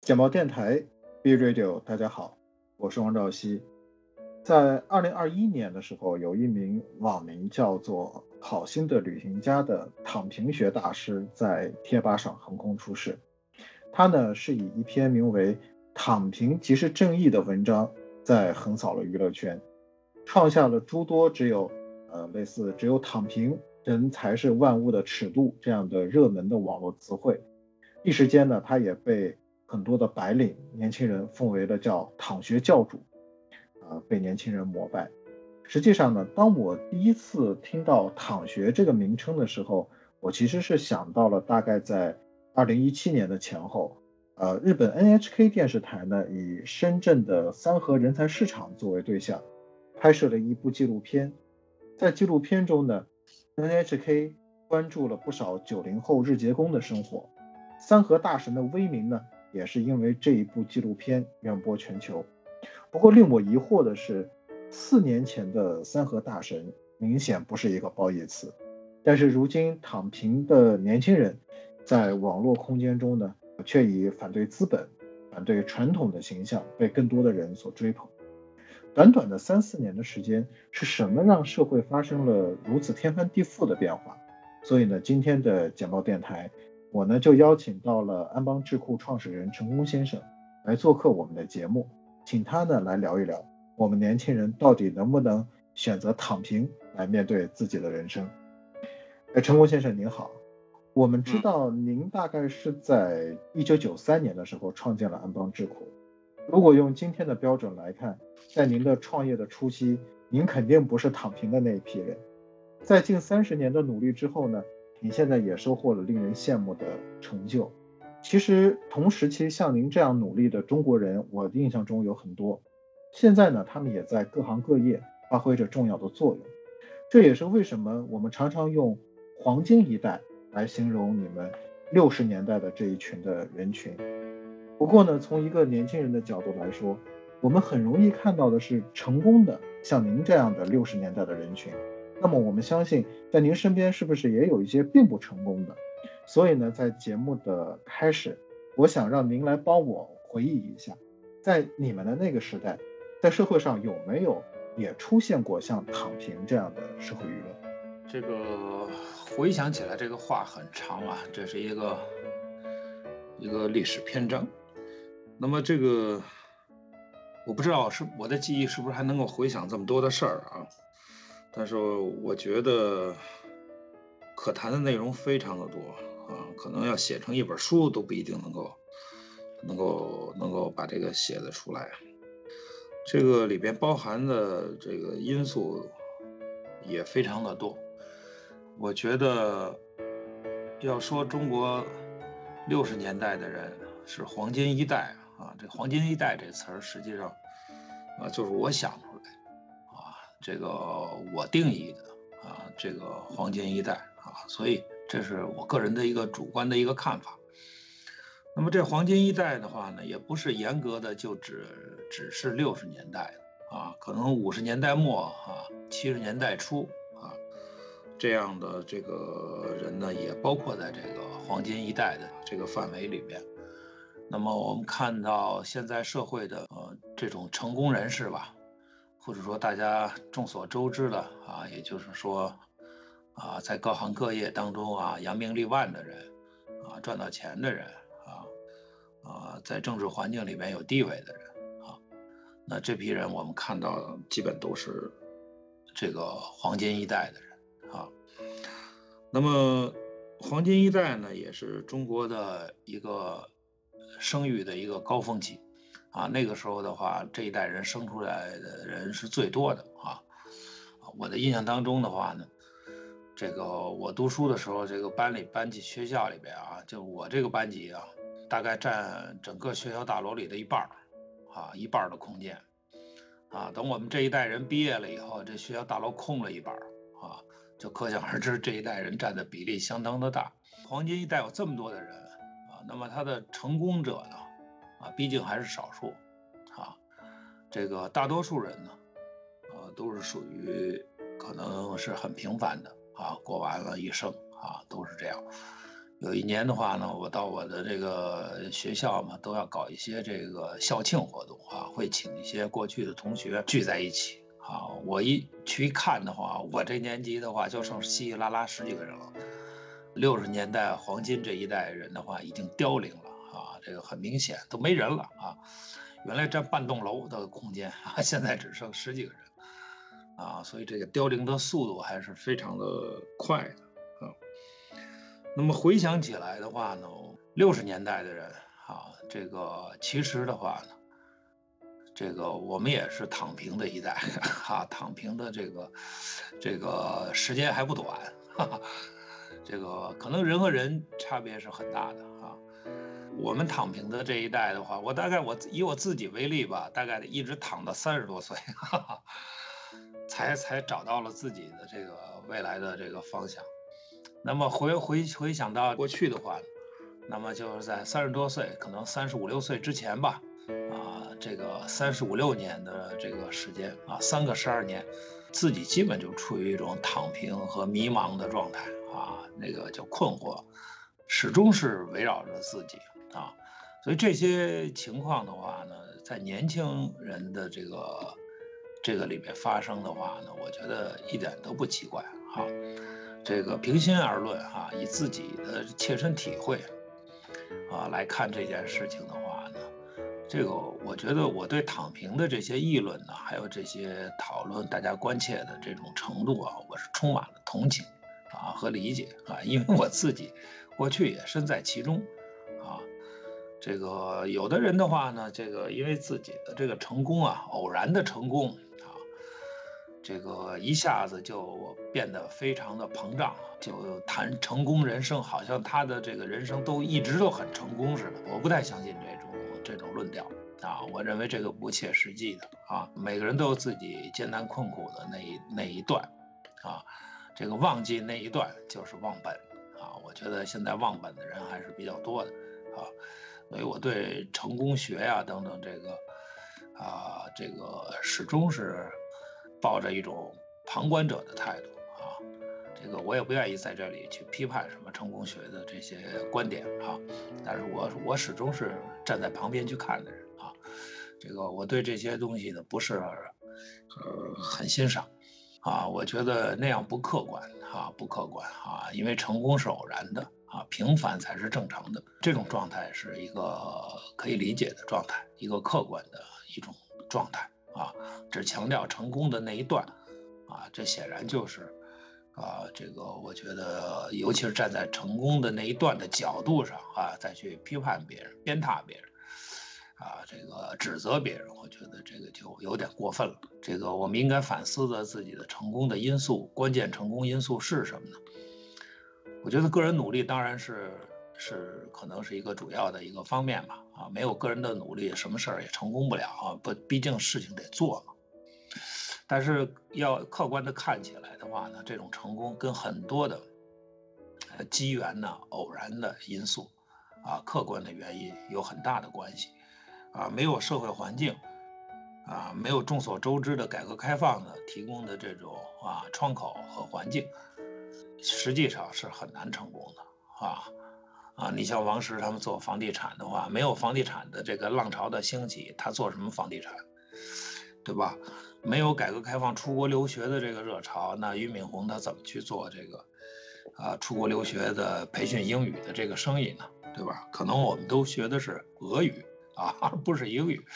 简报电台 B Radio，大家好，我是王兆熙。在二零二一年的时候，有一名网名叫做“好心的旅行家”的躺平学大师在贴吧上横空出世。他呢是以一篇名为《躺平即是正义》的文章，在横扫了娱乐圈，创下了诸多只有呃类似“只有躺平人才是万物的尺度”这样的热门的网络词汇。一时间呢，他也被很多的白领年轻人奉为了叫“躺学教主”。呃，被年轻人膜拜。实际上呢，当我第一次听到“躺学”这个名称的时候，我其实是想到了大概在二零一七年的前后，呃，日本 NHK 电视台呢以深圳的三和人才市场作为对象，拍摄了一部纪录片。在纪录片中呢，NHK 关注了不少九零后日结工的生活。三和大神的威名呢，也是因为这一部纪录片远播全球。不过令我疑惑的是，四年前的三和大神明显不是一个褒义词，但是如今躺平的年轻人，在网络空间中呢，却以反对资本、反对传统的形象被更多的人所追捧。短短的三四年的时间，是什么让社会发生了如此天翻地覆的变化？所以呢，今天的简报电台，我呢就邀请到了安邦智库创始人陈功先生来做客我们的节目。请他呢来聊一聊，我们年轻人到底能不能选择躺平来面对自己的人生？哎，陈功先生您好，我们知道您大概是在一九九三年的时候创建了安邦智库。如果用今天的标准来看，在您的创业的初期，您肯定不是躺平的那一批人。在近三十年的努力之后呢，你现在也收获了令人羡慕的成就。其实同时期像您这样努力的中国人，我的印象中有很多。现在呢，他们也在各行各业发挥着重要的作用。这也是为什么我们常常用“黄金一代”来形容你们六十年代的这一群的人群。不过呢，从一个年轻人的角度来说，我们很容易看到的是成功的像您这样的六十年代的人群。那么我们相信，在您身边是不是也有一些并不成功的？所以呢，在节目的开始，我想让您来帮我回忆一下，在你们的那个时代，在社会上有没有也出现过像躺平这样的社会舆论？这个回想起来，这个话很长啊，这是一个一个历史篇章。那么这个我不知道是我的记忆是不是还能够回想这么多的事儿啊？但是我觉得可谈的内容非常的多。啊，可能要写成一本书都不一定能够，能够能够把这个写得出来。这个里边包含的这个因素也非常的多。我觉得要说中国六十年代的人是黄金一代啊，这“黄金一代”这词儿实际上啊就是我想出来啊，这个我定义的啊，这个黄金一代啊，所以。这是我个人的一个主观的一个看法。那么这黄金一代的话呢，也不是严格的就只只是六十年代啊，可能五十年代末啊，七十年代初啊，这样的这个人呢，也包括在这个黄金一代的这个范围里边。那么我们看到现在社会的呃这种成功人士吧，或者说大家众所周知的啊，也就是说。啊，在各行各业当中啊，扬名立万的人，啊，赚到钱的人，啊，啊，在政治环境里面有地位的人，啊，那这批人我们看到基本都是这个黄金一代的人，啊，那么黄金一代呢，也是中国的一个生育的一个高峰期，啊，那个时候的话，这一代人生出来的人是最多的，啊，我的印象当中的话呢。这个我读书的时候，这个班里班级学校里边啊，就我这个班级啊，大概占整个学校大楼里的一半儿，啊，一半的空间，啊，等我们这一代人毕业了以后，这学校大楼空了一半儿，啊，就可想而知这一代人占的比例相当的大。黄金一代有这么多的人，那么他的成功者呢，啊，毕竟还是少数，啊，这个大多数人呢，呃，都是属于可能是很平凡的啊，过完了一生啊，都是这样。有一年的话呢，我到我的这个学校嘛，都要搞一些这个校庆活动啊，会请一些过去的同学聚在一起啊。我一去看的话，我这年级的话就剩稀稀拉拉十几个人了。六十年代黄金这一代人的话已经凋零了啊，这个很明显都没人了啊。原来占半栋楼的空间啊，现在只剩十几个人啊，所以这个凋零的速度还是非常的快的啊。那么回想起来的话呢，六十年代的人啊，这个其实的话呢，这个我们也是躺平的一代哈，躺平的这个这个时间还不短，哈哈，这个可能人和人差别是很大的啊。我们躺平的这一代的话，我大概我以我自己为例吧，大概一直躺到三十多岁，哈哈，才才找到了自己的这个未来的这个方向。那么回回回想到过去的话，那么就是在三十多岁，可能三十五六岁之前吧，啊，这个三十五六年的这个时间啊，三个十二年，自己基本就处于一种躺平和迷茫的状态啊，那个叫困惑，始终是围绕着自己啊，所以这些情况的话呢，在年轻人的这个这个里面发生的话呢，我觉得一点都不奇怪哈。这个平心而论哈，以自己的切身体会啊来看这件事情的话呢，这个我觉得我对躺平的这些议论呢，还有这些讨论，大家关切的这种程度啊，我是充满了同情啊和理解啊，因为我自己过去也身在其中啊。这个有的人的话呢，这个因为自己的这个成功啊，偶然的成功啊。这个一下子就变得非常的膨胀，就谈成功人生，好像他的这个人生都一直都很成功似的。我不太相信这种这种论调啊，我认为这个不切实际的啊。每个人都有自己艰难困苦的那一那一段啊，这个忘记那一段就是忘本啊。我觉得现在忘本的人还是比较多的啊，所以我对成功学呀等等这个啊，这个始终是。抱着一种旁观者的态度啊，这个我也不愿意在这里去批判什么成功学的这些观点啊，但是我我始终是站在旁边去看的人啊，这个我对这些东西呢不是呃很欣赏啊，我觉得那样不客观啊，不客观啊，因为成功是偶然的啊，平凡才是正常的，这种状态是一个可以理解的状态，一个客观的一种状态。啊，只强调成功的那一段，啊，这显然就是，啊，这个我觉得，尤其是站在成功的那一段的角度上啊，再去批判别人、鞭挞别人，啊，这个指责别人，我觉得这个就有点过分了。这个我们应该反思的自己的成功的因素，关键成功因素是什么呢？我觉得个人努力当然是。是可能是一个主要的一个方面吧，啊，没有个人的努力，什么事儿也成功不了啊。不，毕竟事情得做嘛。但是要客观的看起来的话呢，这种成功跟很多的机缘呢、偶然的因素啊、客观的原因有很大的关系啊。没有社会环境啊，没有众所周知的改革开放的提供的这种啊窗口和环境，实际上是很难成功的啊。啊，你像王石他们做房地产的话，没有房地产的这个浪潮的兴起，他做什么房地产，对吧？没有改革开放出国留学的这个热潮，那俞敏洪他怎么去做这个啊出国留学的培训英语的这个生意呢？对吧？可能我们都学的是俄语啊，而不是英语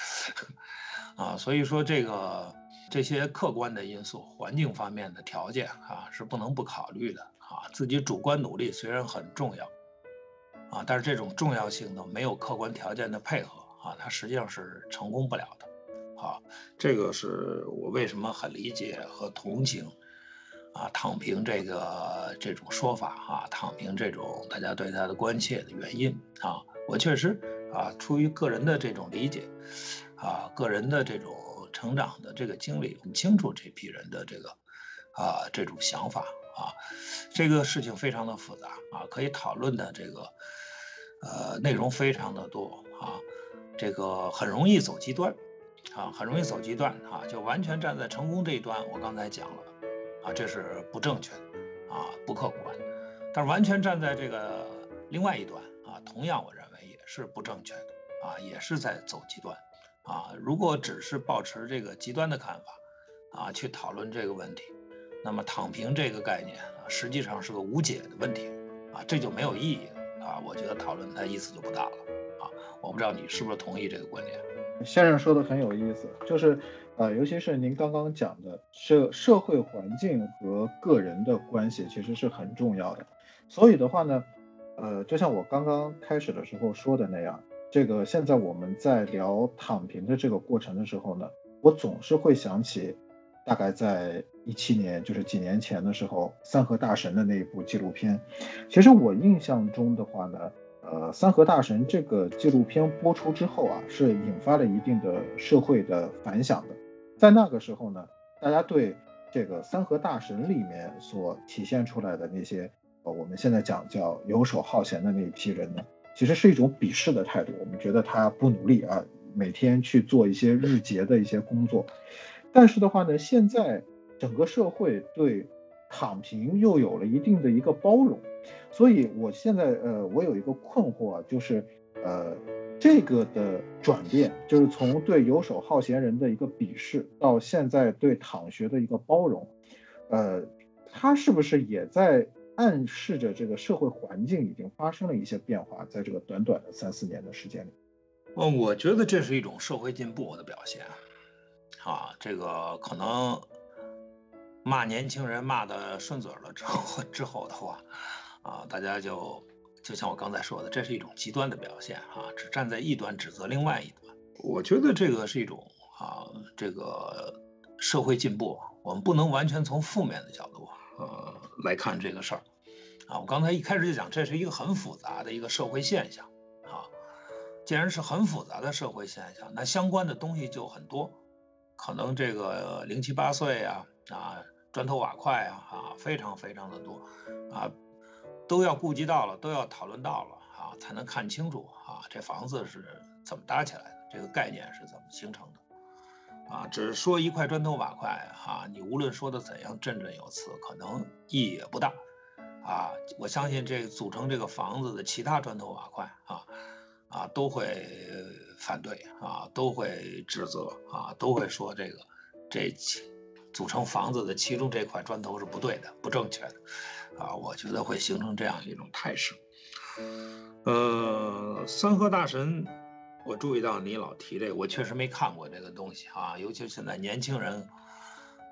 啊，所以说这个这些客观的因素、环境方面的条件啊，是不能不考虑的啊。自己主观努力虽然很重要。啊，但是这种重要性呢，没有客观条件的配合啊，它实际上是成功不了的。啊，这个是我为什么很理解和同情啊，躺平这个这种说法啊，躺平这种大家对他的关切的原因啊，我确实啊，出于个人的这种理解啊，个人的这种成长的这个经历，很清楚这批人的这个啊这种想法。啊，这个事情非常的复杂啊，可以讨论的这个呃内容非常的多啊，这个很容易走极端啊，很容易走极端啊，就完全站在成功这一端。我刚才讲了啊，这是不正确的啊，不客观。但是完全站在这个另外一端啊，同样我认为是不正确的啊，也是在走极端啊。如果只是保持这个极端的看法啊，去讨论这个问题，那么躺平这个概念啊，实际上是个无解的问题啊，这就没有意义了啊。我觉得讨论它意思就不大了啊。我不知道你是不是同意这个观点。先生说的很有意思，就是，呃，尤其是您刚刚讲的社社会环境和个人的关系，其实是很重要的。所以的话呢，呃，就像我刚刚开始的时候说的那样，这个现在我们在聊躺平的这个过程的时候呢，我总是会想起，大概在一七年，就是几年前的时候，三河大神的那一部纪录片。其实我印象中的话呢。呃，三河大神这个纪录片播出之后啊，是引发了一定的社会的反响的。在那个时候呢，大家对这个三河大神里面所体现出来的那些，我们现在讲叫游手好闲的那一批人呢，其实是一种鄙视的态度。我们觉得他不努力啊，每天去做一些日结的一些工作。但是的话呢，现在整个社会对。躺平又有了一定的一个包容，所以我现在呃，我有一个困惑啊，就是呃，这个的转变，就是从对游手好闲人的一个鄙视，到现在对躺学的一个包容，呃，他是不是也在暗示着这个社会环境已经发生了一些变化，在这个短短的三四年的时间里？嗯，我觉得这是一种社会进步的表现，啊，这个可能。骂年轻人骂的顺嘴了之后，之后的话，啊，大家就就像我刚才说的，这是一种极端的表现啊，只站在一端指责另外一端。我觉得这个是一种啊，这个社会进步，我们不能完全从负面的角度呃来看这个事儿啊。我刚才一开始就讲，这是一个很复杂的一个社会现象啊。既然是很复杂的社会现象，那相关的东西就很多，可能这个零七八碎呀啊。砖头瓦块啊，啊，非常非常的多，啊，都要顾及到了，都要讨论到了，啊，才能看清楚啊，这房子是怎么搭起来的，这个概念是怎么形成的，啊，只是说一块砖头瓦块，哈，你无论说的怎样振振有词，可能意义也不大，啊，我相信这组成这个房子的其他砖头瓦块，啊，啊，都会反对，啊，都会指责，啊，都会说这个这。组成房子的其中这块砖头是不对的、不正确的，啊，我觉得会形成这样一种态势。呃，三河大神，我注意到你老提这个，我确实没看过这个东西啊，尤其现在年轻人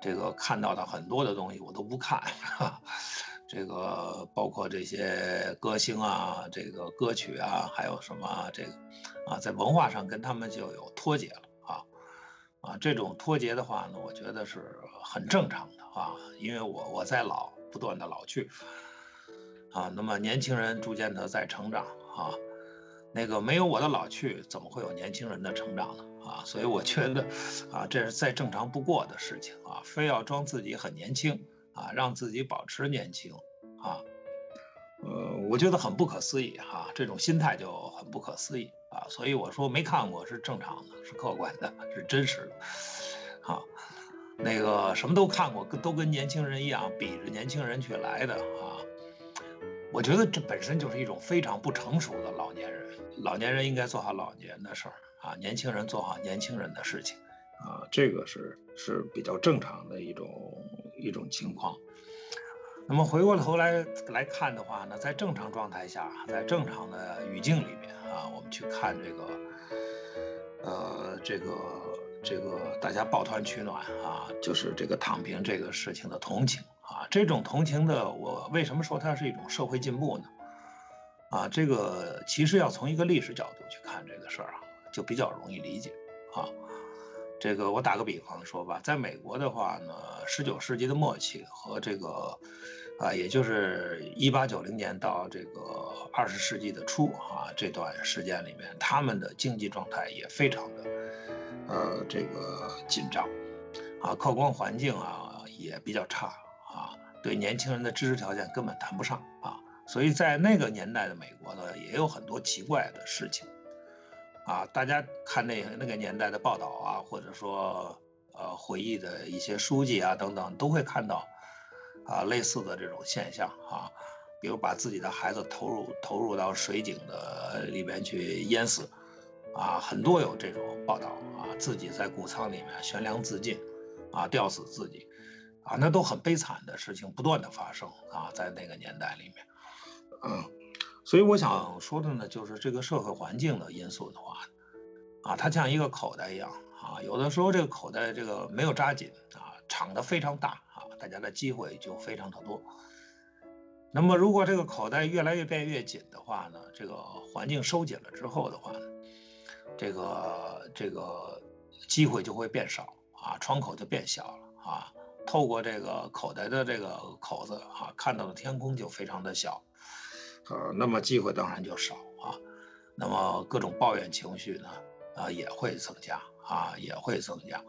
这个看到的很多的东西我都不看，这个包括这些歌星啊、这个歌曲啊，还有什么这个啊，在文化上跟他们就有脱节了。啊，这种脱节的话呢，我觉得是很正常的啊，因为我我在老，不断的老去，啊，那么年轻人逐渐的在成长啊，那个没有我的老去，怎么会有年轻人的成长呢？啊，所以我觉得啊，这是再正常不过的事情啊，非要装自己很年轻啊，让自己保持年轻啊，呃，我觉得很不可思议哈，这种心态就很不可思议。啊，所以我说没看过是正常的，是客观的，是真实的。啊，那个什么都看过，跟都跟年轻人一样，比着年轻人去来的啊。我觉得这本身就是一种非常不成熟的老年人。老年人应该做好老年的事儿啊，年轻人做好年轻人的事情啊，这个是是比较正常的一种一种情况。那么回过头来来看的话呢，在正常状态下，在正常的语境里面啊，我们去看这个，呃，这个这个大家抱团取暖啊，就是这个躺平这个事情的同情啊，这种同情的，我为什么说它是一种社会进步呢？啊，这个其实要从一个历史角度去看这个事儿啊，就比较容易理解啊。这个我打个比方说吧，在美国的话呢，十九世纪的末期和这个，啊，也就是一八九零年到这个二十世纪的初啊这段时间里面，他们的经济状态也非常的，呃，这个紧张，啊，客观环境啊也比较差，对年轻人的知识条件根本谈不上啊，所以在那个年代的美国呢，也有很多奇怪的事情。啊，大家看那那个年代的报道啊，或者说呃回忆的一些书籍啊等等，都会看到啊类似的这种现象啊，比如把自己的孩子投入投入到水井的里边去淹死，啊，很多有这种报道啊，自己在谷仓里面悬梁自尽，啊，吊死自己，啊，那都很悲惨的事情不断的发生啊，在那个年代里面，嗯。所以我想说的呢，就是这个社会环境的因素的话，啊，它像一个口袋一样啊，有的时候这个口袋这个没有扎紧啊，敞的非常大啊，大家的机会就非常的多。那么如果这个口袋越来越变越紧的话呢，这个环境收紧了之后的话呢，这个这个机会就会变少啊，窗口就变小了啊，透过这个口袋的这个口子啊，看到的天空就非常的小。呃，那么机会当然就少啊，那么各种抱怨情绪呢，啊也会增加啊，也会增加。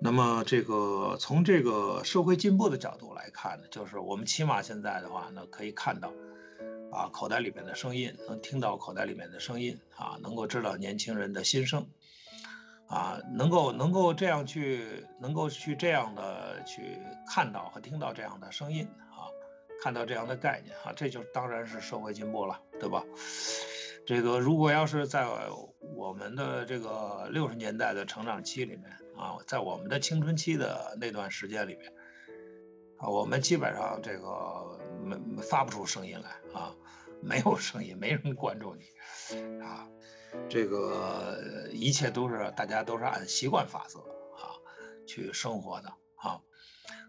那么这个从这个社会进步的角度来看呢，就是我们起码现在的话呢，可以看到啊口袋里面的声音，能听到口袋里面的声音啊，能够知道年轻人的心声啊，能够能够这样去，能够去这样的去看到和听到这样的声音啊。看到这样的概念啊，这就当然是社会进步了，对吧？这个如果要是在我们的这个六十年代的成长期里面啊，在我们的青春期的那段时间里面啊，我们基本上这个没发不出声音来啊，没有声音，没人关注你啊，这个一切都是大家都是按习惯法则啊去生活的啊。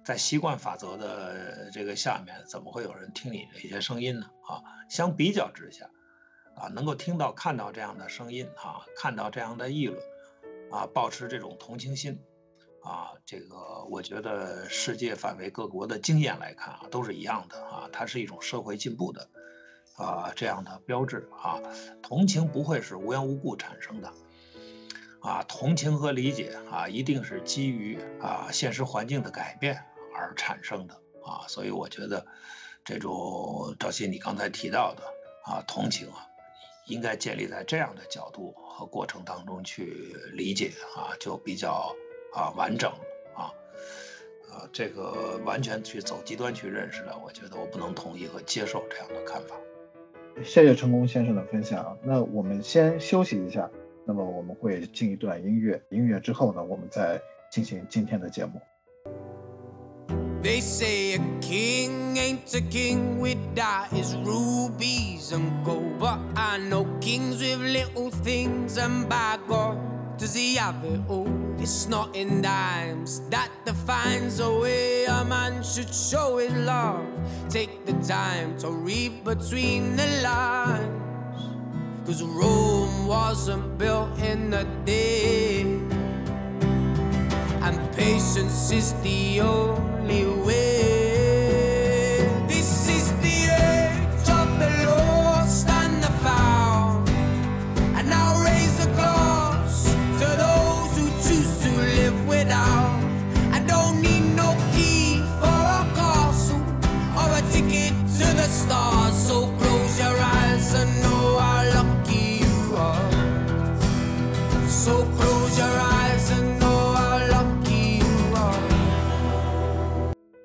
在习惯法则的这个下面，怎么会有人听你的一些声音呢？啊，相比较之下，啊，能够听到、看到这样的声音，啊，看到这样的议论，啊，保持这种同情心，啊，这个我觉得世界范围各国的经验来看啊，都是一样的啊，它是一种社会进步的啊这样的标志啊，同情不会是无缘无故产生的。啊，同情和理解啊，一定是基于啊现实环境的改变而产生的啊，所以我觉得这种赵鑫你刚才提到的啊同情啊，应该建立在这样的角度和过程当中去理解啊，就比较啊完整啊，呃，这个完全去走极端去认识的，我觉得我不能同意和接受这样的看法。谢谢成功先生的分享，那我们先休息一下。那么我们会进一段音乐，音乐之后呢，我们再进行今天的节目。They say a king ain't a king without his rubies and gold. But I know kings with little things, and by God, does he have it all? It's not in dimes that defines the way a man should show his love. Take the time to read between the lines. Cause Rome wasn't built in a day. And patience is the only way.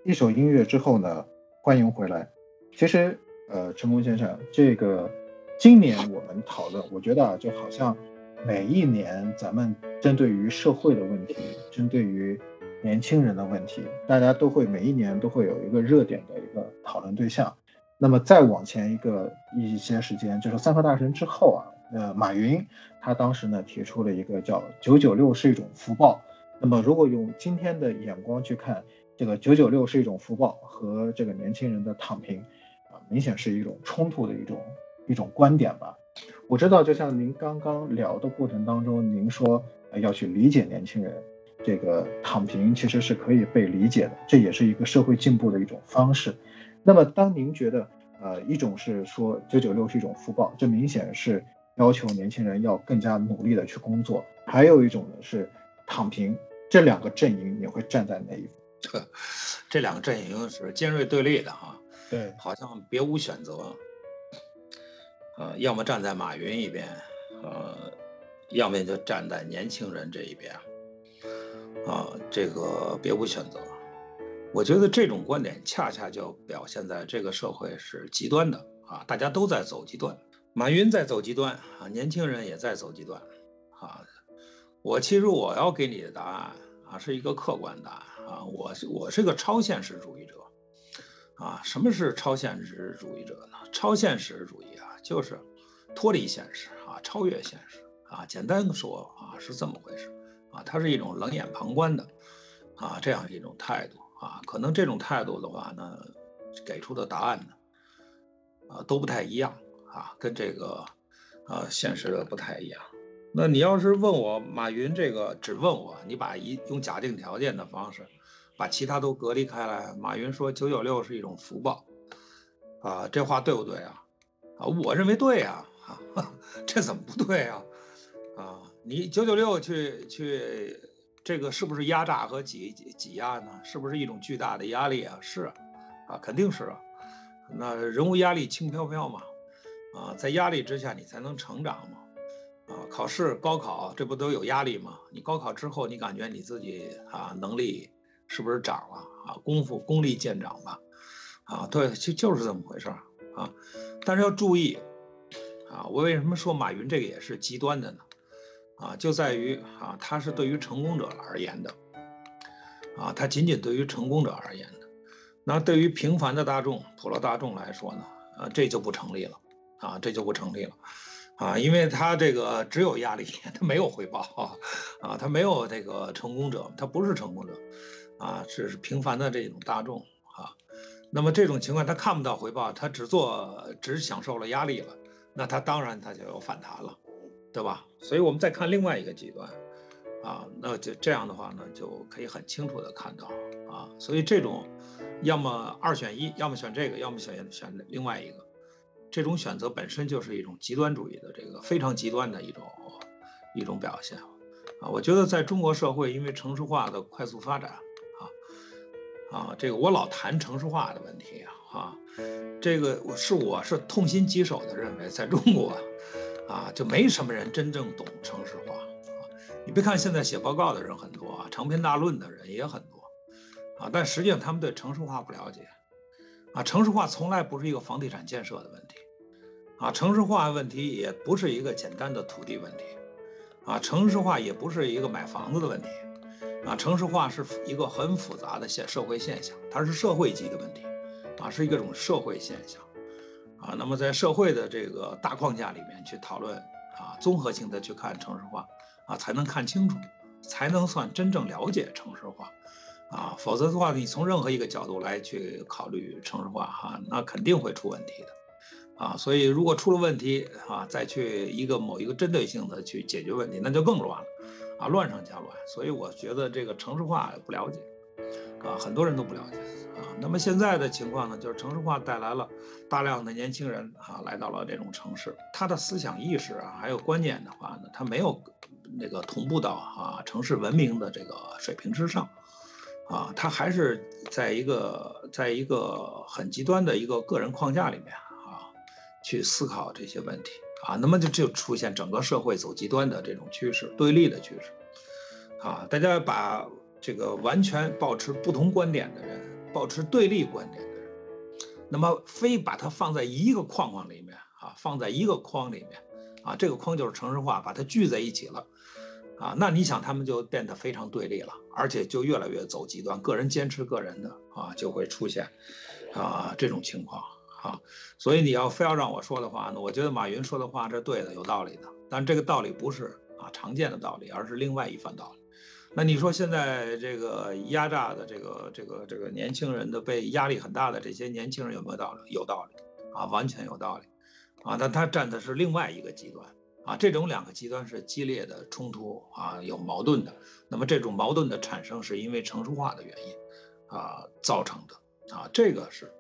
一首音乐之后呢，欢迎回来。其实，呃，成功先生，这个今年我们讨论，我觉得啊，就好像每一年咱们针对于社会的问题，针对于年轻人的问题，大家都会每一年都会有一个热点的一个讨论对象。那么再往前一个一些时间，就是三和大神之后啊，呃，马云他当时呢提出了一个叫“九九六是一种福报”。那么如果用今天的眼光去看，这个九九六是一种福报，和这个年轻人的躺平，啊，明显是一种冲突的一种一种观点吧。我知道，就像您刚刚聊的过程当中，您说要去理解年轻人，这个躺平其实是可以被理解的，这也是一个社会进步的一种方式。那么，当您觉得，呃，一种是说九九六是一种福报，这明显是要求年轻人要更加努力的去工作；还有一种呢是躺平，这两个阵营你会站在哪一方？这 这两个阵营是尖锐对立的哈，对，好像别无选择，呃，要么站在马云一边，呃，要么就站在年轻人这一边，啊，这个别无选择。我觉得这种观点恰恰就表现在这个社会是极端的啊，大家都在走极端。马云在走极端啊，年轻人也在走极端啊。我其实我要给你的答案啊，是一个客观答案啊，我我是个超现实主义者啊。什么是超现实主义者呢？超现实主义啊，就是脱离现实啊，超越现实啊。简单的说啊，是这么回事啊，它是一种冷眼旁观的啊这样一种态度。啊，可能这种态度的话呢，给出的答案呢，啊都不太一样啊，跟这个啊现实的不太一样。那你要是问我马云这个，只问我，你把一用假定条件的方式，把其他都隔离开来。马云说九九六是一种福报，啊，这话对不对啊？啊，我认为对呀，啊，这怎么不对啊？啊，你九九六去去。这个是不是压榨和挤挤挤压呢？是不是一种巨大的压力啊？是，啊，肯定是啊。那人无压力轻飘飘嘛，啊，在压力之下你才能成长嘛，啊，考试高考这不都有压力吗？你高考之后你感觉你自己啊能力是不是长了啊？功夫功力见长吧？啊，对，就就是这么回事儿啊。但是要注意啊，我为什么说马云这个也是极端的呢？啊，就在于啊，他是对于成功者而言的，啊，他仅仅对于成功者而言的。那对于平凡的大众、普罗大众来说呢，啊，这就不成立了，啊，这就不成立了，啊，因为他这个只有压力，他没有回报，啊，他没有这个成功者，他不是成功者，啊，只是平凡的这种大众，啊，那么这种情况他看不到回报，他只做只享受了压力了，那他当然他就有反弹了。对吧？所以我们再看另外一个极端，啊，那就这样的话呢，就可以很清楚的看到啊，所以这种要么二选一，要么选这个，要么选选另外一个，这种选择本身就是一种极端主义的这个非常极端的一种一种表现啊。我觉得在中国社会，因为城市化的快速发展啊啊，这个我老谈城市化的问题啊，这个我是我是痛心疾首的认为，在中国。啊，就没什么人真正懂城市化啊！你别看现在写报告的人很多啊，长篇大论的人也很多啊，但实际上他们对城市化不了解啊。城市化从来不是一个房地产建设的问题啊，城市化问题也不是一个简单的土地问题啊，城市化也不是一个买房子的问题啊，城市化是一个很复杂的现社会现象，它是社会级的问题啊，是一种社会现象。啊，那么在社会的这个大框架里面去讨论啊，综合性的去看城市化啊，才能看清楚，才能算真正了解城市化啊，否则的话，你从任何一个角度来去考虑城市化哈，那肯定会出问题的啊。所以如果出了问题啊，再去一个某一个针对性的去解决问题，那就更乱了啊，乱上加乱。所以我觉得这个城市化不了解啊，很多人都不了解。啊，那么现在的情况呢，就是城市化带来了大量的年轻人啊，来到了这种城市，他的思想意识啊，还有观念的话呢，他没有那个同步到啊城市文明的这个水平之上，啊，他还是在一个在一个很极端的一个个人框架里面，去思考这些问题啊，那么就就出现整个社会走极端的这种趋势，对立的趋势，啊，大家把这个完全保持不同观点的人。保持对立观点的人，那么非把它放在一个框框里面啊，放在一个框里面啊，这个框就是城市化，把它聚在一起了啊，那你想他们就变得非常对立了，而且就越来越走极端，个人坚持个人的啊，就会出现啊这种情况啊，所以你要非要让我说的话呢，我觉得马云说的话是对的，有道理的，但这个道理不是啊常见的道理，而是另外一番道理。那你说现在这个压榨的这个这个这个年轻人的被压力很大的这些年轻人有没有道理？有道理啊，完全有道理啊。但他站的是另外一个极端啊，这种两个极端是激烈的冲突啊，有矛盾的。那么这种矛盾的产生是因为成熟化的原因啊造成的啊，这个是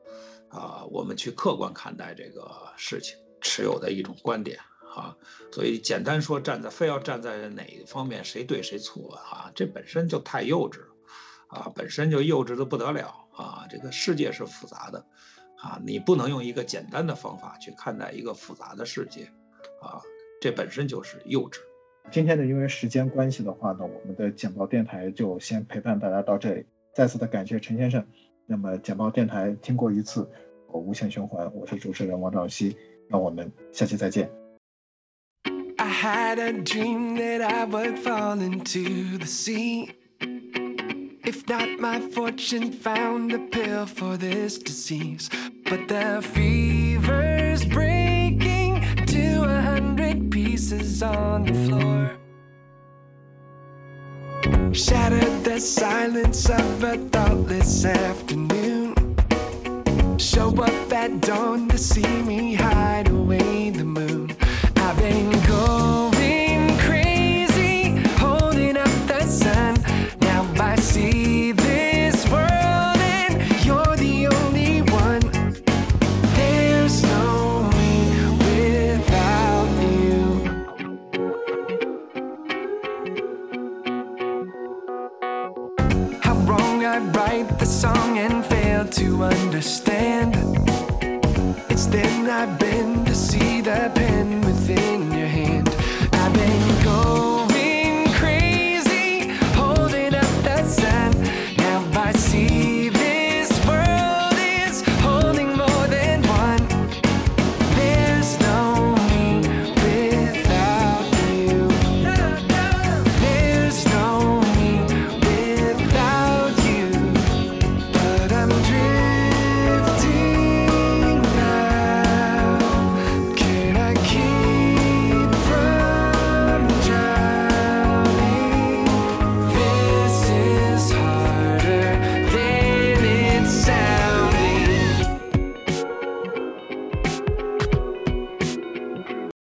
啊我们去客观看待这个事情持有的一种观点。啊，所以简单说，站在非要站在哪一方面，谁对谁错啊？这本身就太幼稚了，啊，本身就幼稚的不得了啊！这个世界是复杂的，啊，你不能用一个简单的方法去看待一个复杂的世界，啊，这本身就是幼稚，今天呢，因为时间关系的话呢，我们的简报电台就先陪伴大家到这里。再次的感谢陈先生。那么简报电台听过一次，我无限循环。我是主持人王兆熙，那我们下期再见。I had a dream that I would fall into the sea. If not, my fortune found a pill for this disease. But the fever's breaking to a hundred pieces on the floor. Shattered the silence of a thoughtless afternoon. Show up at dawn to see me hide understand. It's then I bend to see the pen